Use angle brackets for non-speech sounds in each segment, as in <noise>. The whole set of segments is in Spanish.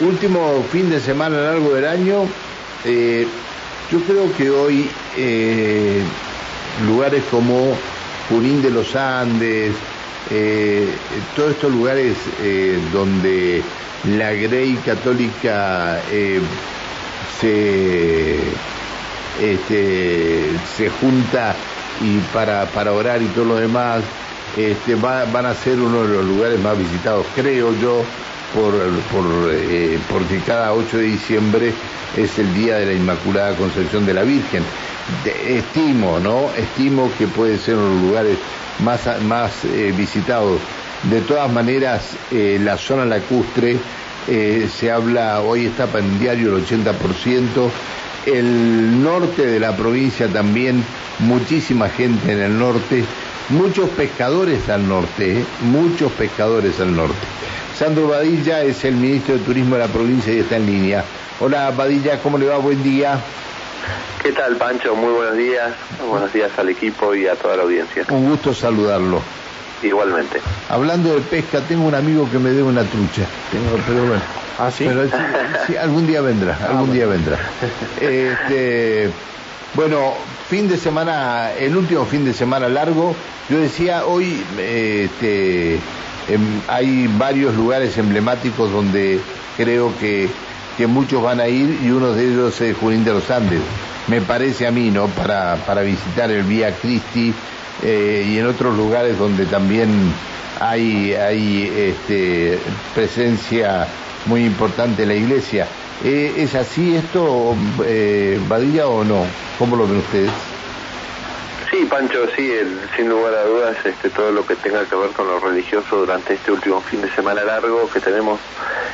último fin de semana largo del año, eh, yo creo que hoy eh, lugares como Junín de los Andes, eh, todos estos lugares donde la Grey católica se, este, se junta y para, para orar y todo lo demás, este, van a ser uno de los lugares más visitados, creo yo, por, por eh, porque cada 8 de diciembre es el día de la Inmaculada Concepción de la Virgen. estimo, ¿no? Estimo que puede ser uno de los lugares más, más eh, visitados. De todas maneras, eh, la zona lacustre se habla, hoy está para el diario el 80%, el norte de la provincia también, muchísima gente en el norte, muchos pescadores al norte, muchos pescadores al norte. Sandro Badilla es el ministro de Turismo de la provincia y está en línea. Hola Badilla, ¿cómo le va? Buen día. ¿Qué tal Pancho? Muy buenos días. Buenos días al equipo y a toda la audiencia. Un gusto saludarlo. Igualmente. Hablando de pesca, tengo un amigo que me debe una trucha. Tengo, pero bueno. ¿Ah, sí? algún día vendrá, ah, algún día vendrá. <laughs> Este, bueno, fin de semana, el último fin de semana largo. Yo decía, hoy este, Em, hay varios lugares emblemáticos donde creo que, que muchos van a ir y uno de ellos es Junín de los Andes. Me parece a mí, ¿no? Para, para visitar el Vía Cristi eh, y en otros lugares donde también hay, hay este, presencia muy importante en la iglesia. Eh, ¿Es así esto, eh, Badilla, o no? ¿Cómo lo ven ustedes? Sí, Pancho, sí, sin lugar a dudas, este, todo lo que tenga que ver con lo religioso durante este último fin de semana largo que tenemos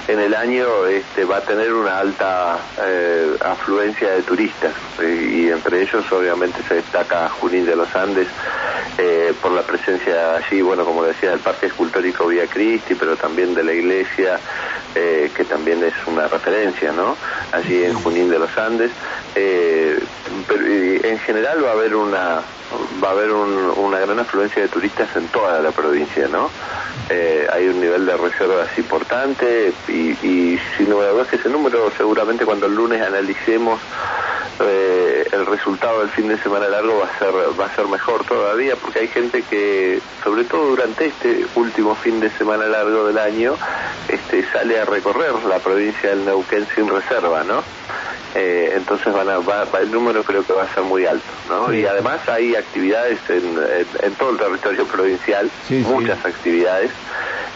en el año este, va a tener una alta eh, afluencia de turistas y, entre ellos obviamente se destaca Junín de los Andes eh, por la presencia allí, bueno, como decía, del Parque Escultórico Vía Cristi, pero también de la iglesia, eh, que también es una referencia, ¿no? Allí en Junín de los Andes. Pero en general va a haber una va a haber una gran afluencia de turistas en toda la provincia, ¿no? Eh, hay un nivel de reservas importante y, y sin duda es que ese número seguramente cuando el lunes analicemos eh, el resultado del fin de semana largo va a ser va a ser mejor todavía porque hay gente que sobre todo durante este último fin de semana largo del año este sale a recorrer la provincia del Neuquén sin reserva, ¿no? Eh, entonces van a, va, el número creo que va a ser muy alto, ¿no? Y además hay actividades en, en, todo el territorio provincial, muchas actividades.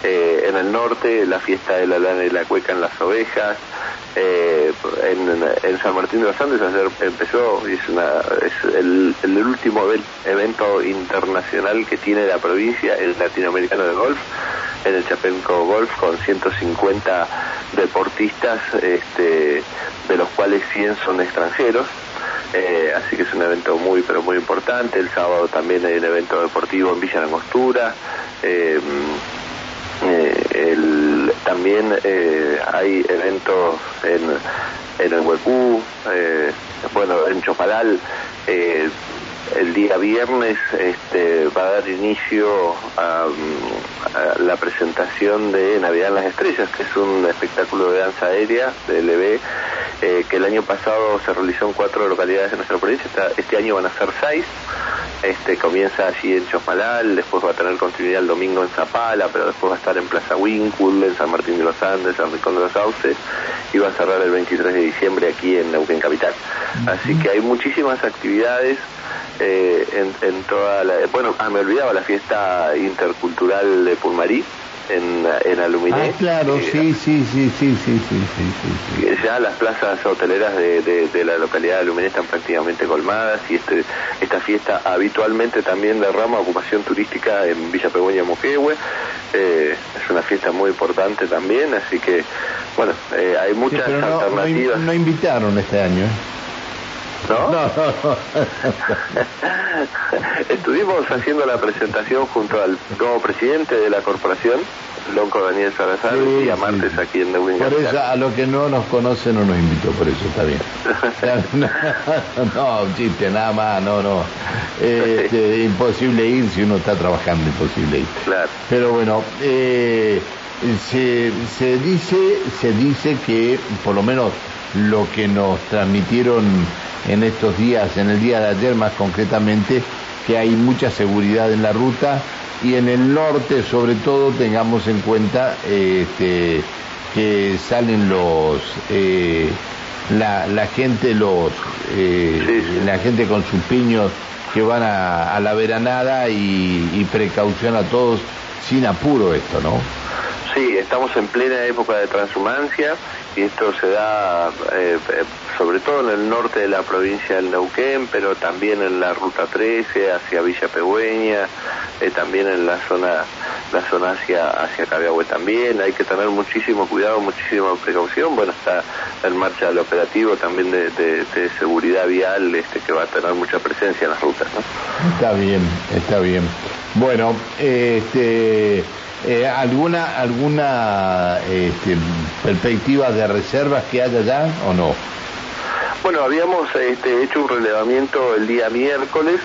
Eh, en el norte, la fiesta de la lana y la cueca en las ovejas. Eh, en, San Martín de los Andes ayer empezó, es, una, es el, el último evento internacional que tiene la provincia, el latinoamericano de golf en el Chapenco Golf con 150 deportistas, este, de los cuales 100 son extranjeros. Eh, así que es un evento muy pero muy importante. El sábado también hay un evento deportivo en Villa Langostura. Eh, eh, también hay eventos en, en el Huecú, bueno, en Chopalal el día viernes este, va a dar inicio a, la presentación de Navidad en las Estrellas, que es un espectáculo de danza aérea de LB, eh, que el año pasado se realizó en cuatro localidades de nuestra provincia, este año van a ser seis. Este, comienza allí en Chosmalal, después va a tener continuidad el domingo en Zapala, pero después va a estar en Plaza Winkle, en San Martín de los Andes, en Rincón de los Sauces, y va a cerrar el 23 de diciembre aquí en Neuquén Capital. Así que hay muchísimas actividades eh, en, en, toda la... Bueno, ah, me olvidaba la fiesta intercultural de Pulmarí, en, en Aluminé. Ah, claro, sí, sí, sí, sí, sí, sí, sí, Ya las plazas hoteleras de, de, la localidad de Aluminé están prácticamente colmadas y este, esta fiesta habitualmente también derrama ocupación turística en Villa Peguña Moquehue. Eh, es una fiesta muy importante también, así que, bueno, eh, hay muchas alternativas. No, invitaron este año, ¿no? No, no, <laughs> Estuvimos haciendo la presentación junto al nuevo presidente de la corporación, Lonco Daniel Salazar, y a martes aquí en Neuquén. Por eso, a los que no nos conocen no nos invitó, por eso está bien. <laughs> no, chiste, nada más, no, no. Este, imposible ir si uno está trabajando, imposible ir. Claro. Pero bueno, eh, se, se dice, se dice que por lo menos lo que nos transmitieron en estos días, en el día de ayer más concretamente, que hay mucha seguridad en la ruta y en el norte sobre todo tengamos en cuenta este, que salen los eh, la, la, gente los eh, la gente con sus piños que van a, la veranada y, y precaución a todos sin apuro esto, ¿no? Sí, estamos en plena época de transhumancia y esto se da eh, eh, sobre todo en el norte de la provincia del Neuquén, pero también en la ruta 13 hacia Villa Pegüeña, eh, también en la zona la zona hacia hacia Cabiahue también. Hay que tener muchísimo cuidado, muchísima precaución. Bueno, está en marcha el operativo también de, seguridad vial este que va a tener mucha presencia en las rutas. Está bien, está bien. Bueno, este eh, ¿Alguna alguna este, perspectiva de reservas que haya ya o no? Bueno, habíamos este, hecho un relevamiento el día miércoles.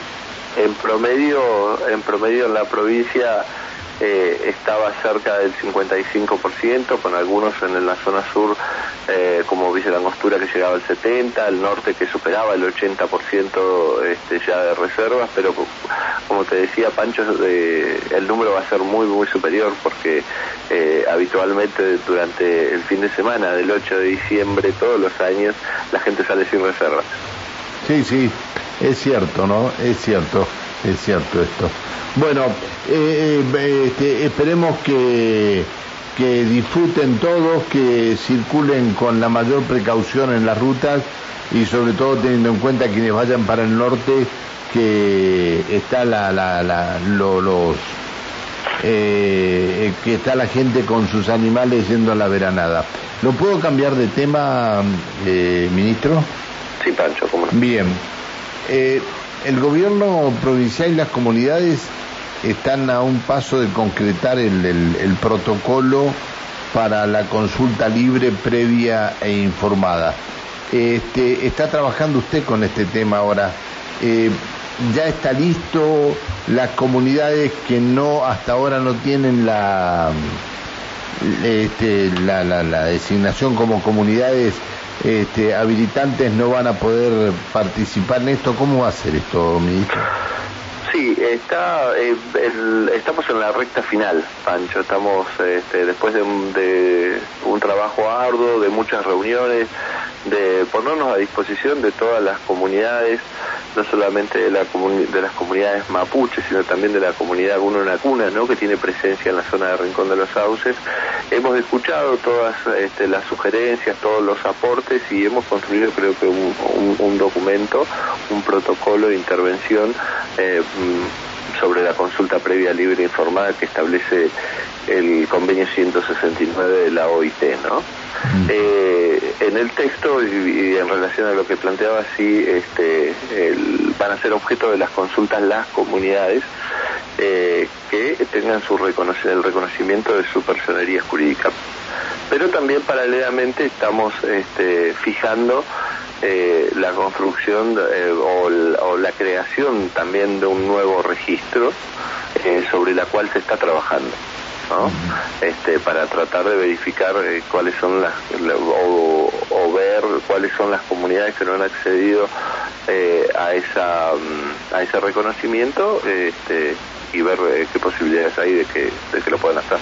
En promedio, en promedio en la provincia eh, estaba cerca del 55%, con algunos en la zona sur, eh, como Villa Langostura, que llegaba al 70%, el norte que superaba el 80% este, ya de reservas, pero como te decía Pancho, eh, el número va a ser muy, muy superior, porque eh, habitualmente durante el fin de semana del 8 de diciembre, todos los años, la gente sale sin reservas. Sí, sí, es cierto, ¿no? Es cierto, es cierto esto. Bueno, eh, eh, este, esperemos que, que disfruten todos, que circulen con la mayor precaución en las rutas y sobre todo teniendo en cuenta quienes vayan para el norte que está la, la, la los eh, que está la gente con sus animales yendo a la veranada. ¿Lo puedo cambiar de tema, ministro? Sí, Pancho, ¿cómo no? Bien. El gobierno provincial y las comunidades están a un paso de concretar el, protocolo para la consulta libre, previa e informada. Este, está trabajando usted con este tema ahora. Eh, ya está listo las comunidades que no hasta ahora no tienen la este, la, designación como comunidades este, habilitantes no van a poder participar en esto. ¿Cómo va a ser esto, ministro? Sí, está, eh, estamos en la recta final, Pancho. Estamos este, después de un, trabajo arduo, de muchas reuniones, de ponernos a disposición de todas las comunidades, no solamente de, la de las comunidades mapuches, sino también de la comunidad Uno en la Cuna, ¿no? que tiene presencia en la zona de Rincón de los Sauces. Hemos escuchado todas este, las sugerencias, todos los aportes y hemos construido creo que un, documento, un protocolo de intervención. Eh, sobre la consulta previa libre e informada que establece el convenio 169 de la OIT, ¿no? Eh, en el texto y, en relación a lo que planteaba, sí, este, van a ser objeto de las consultas las comunidades eh, que tengan su el reconocimiento de su personería jurídica. Pero también paralelamente estamos este, fijando eh, la construcción eh, o, la creación también de un nuevo registro sobre la cual se está trabajando. ¿No? este, para tratar de verificar cuáles son las o, ver cuáles son las comunidades que no han accedido a esa a ese reconocimiento este, y ver qué posibilidades hay de que, de que lo puedan hacer.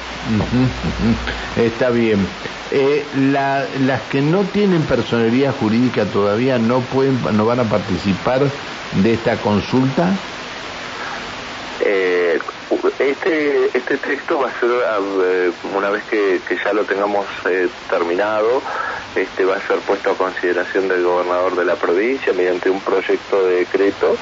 Está bien. Eh, las que no tienen personería jurídica todavía no pueden, no van a participar de esta consulta. Eh, este este texto va a ser eh, una vez que, ya lo tengamos terminado, este va a ser puesto a consideración del gobernador de la provincia mediante un proyecto de decreto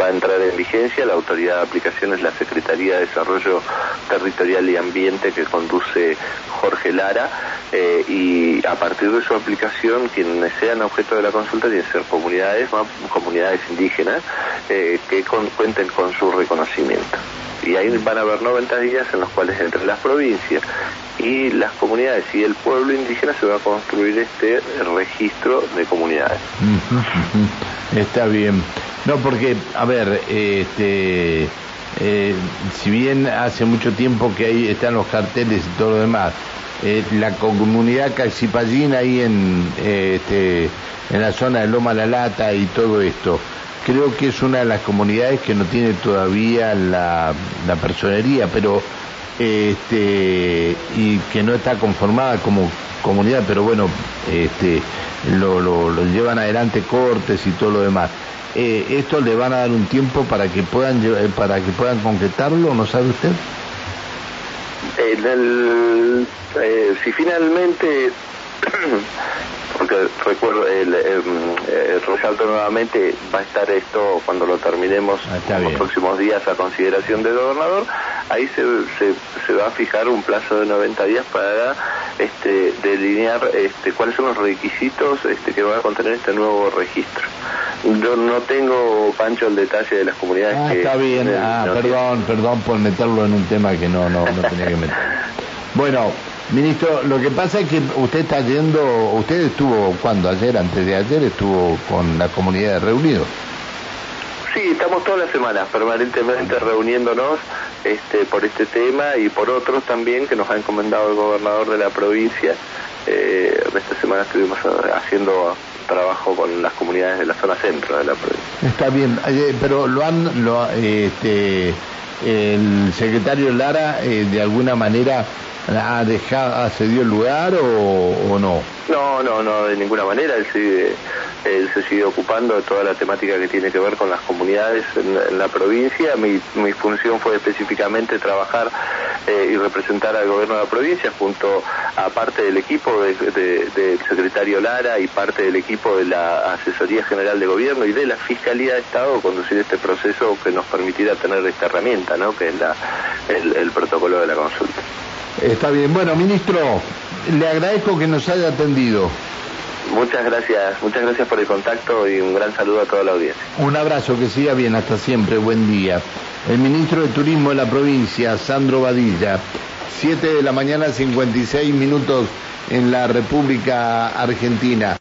va a entrar en vigencia. La autoridad de aplicación es la Secretaría de Desarrollo Territorial y Ambiente que conduce Jorge Lara eh, y a partir de su aplicación quienes sean objeto de la consulta tienen que ser comunidades, comunidades indígenas eh, que cuenten con su reconocimiento y ahí van a haber 90 días en los cuales entre las provincias y las comunidades y el pueblo indígena se va a construir este registro de comunidades. Está bien. No, porque, a ver, este, eh, si bien hace mucho tiempo que ahí están los carteles y todo lo demás, eh, la comunidad calcipallín ahí en, este, en la zona de Loma La Lata y todo esto, creo que es una de las comunidades que no tiene todavía la, la personería, pero este y que no está conformada como comunidad, pero bueno, este lo, lo, llevan adelante cortes y todo lo demás. Eh, ¿Esto le van a dar un tiempo para que puedan para que puedan concretarlo, no sabe usted? Eh, si finalmente <coughs> porque recuerdo, el, resalto nuevamente, va a estar esto cuando lo terminemos ah, en los próximos días a consideración del gobernador, ahí se, se, va a fijar un plazo de 90 días para este, delinear este, cuáles son los requisitos este, que va a contener este nuevo registro. Yo no tengo, Pancho, el detalle de las comunidades ah, Está bien, ah, perdón, perdón por meterlo en un tema que no, no, no tenía que meter. <laughs> Bueno, Ministro, lo que pasa es que usted está yendo, usted estuvo, cuando ayer, antes de ayer, estuvo con la comunidad reunido. Sí, estamos todas las semanas permanentemente reuniéndonos este, por este tema y por otros también que nos ha encomendado el gobernador de la provincia. Eh, esta semana estuvimos haciendo trabajo con las comunidades de la zona centro de la provincia. Está bien, eh, pero lo han, lo, este, el secretario Lara eh, de alguna manera ha dejado, cedido el lugar o, no? No, no, no, de ninguna manera. Él, sigue, él se sigue ocupando de toda la temática que tiene que ver con las comunidades en, la provincia. Mi, mi, función fue específicamente trabajar eh, y representar al gobierno de la provincia junto a parte del equipo del secretario Lara y parte del equipo de la Asesoría General de Gobierno y de la Fiscalía de Estado conducir este proceso que nos permitiera tener esta herramienta, ¿no? que es la, el protocolo de la consulta. Está bien. Bueno, ministro, le agradezco que nos haya atendido. Muchas gracias, muchas gracias por el contacto y un gran saludo a toda la audiencia. Un abrazo, que siga bien, hasta siempre, buen día. El ministro de Turismo de la provincia, Sandro Badilla, 7 de la mañana, 56 minutos en la República Argentina.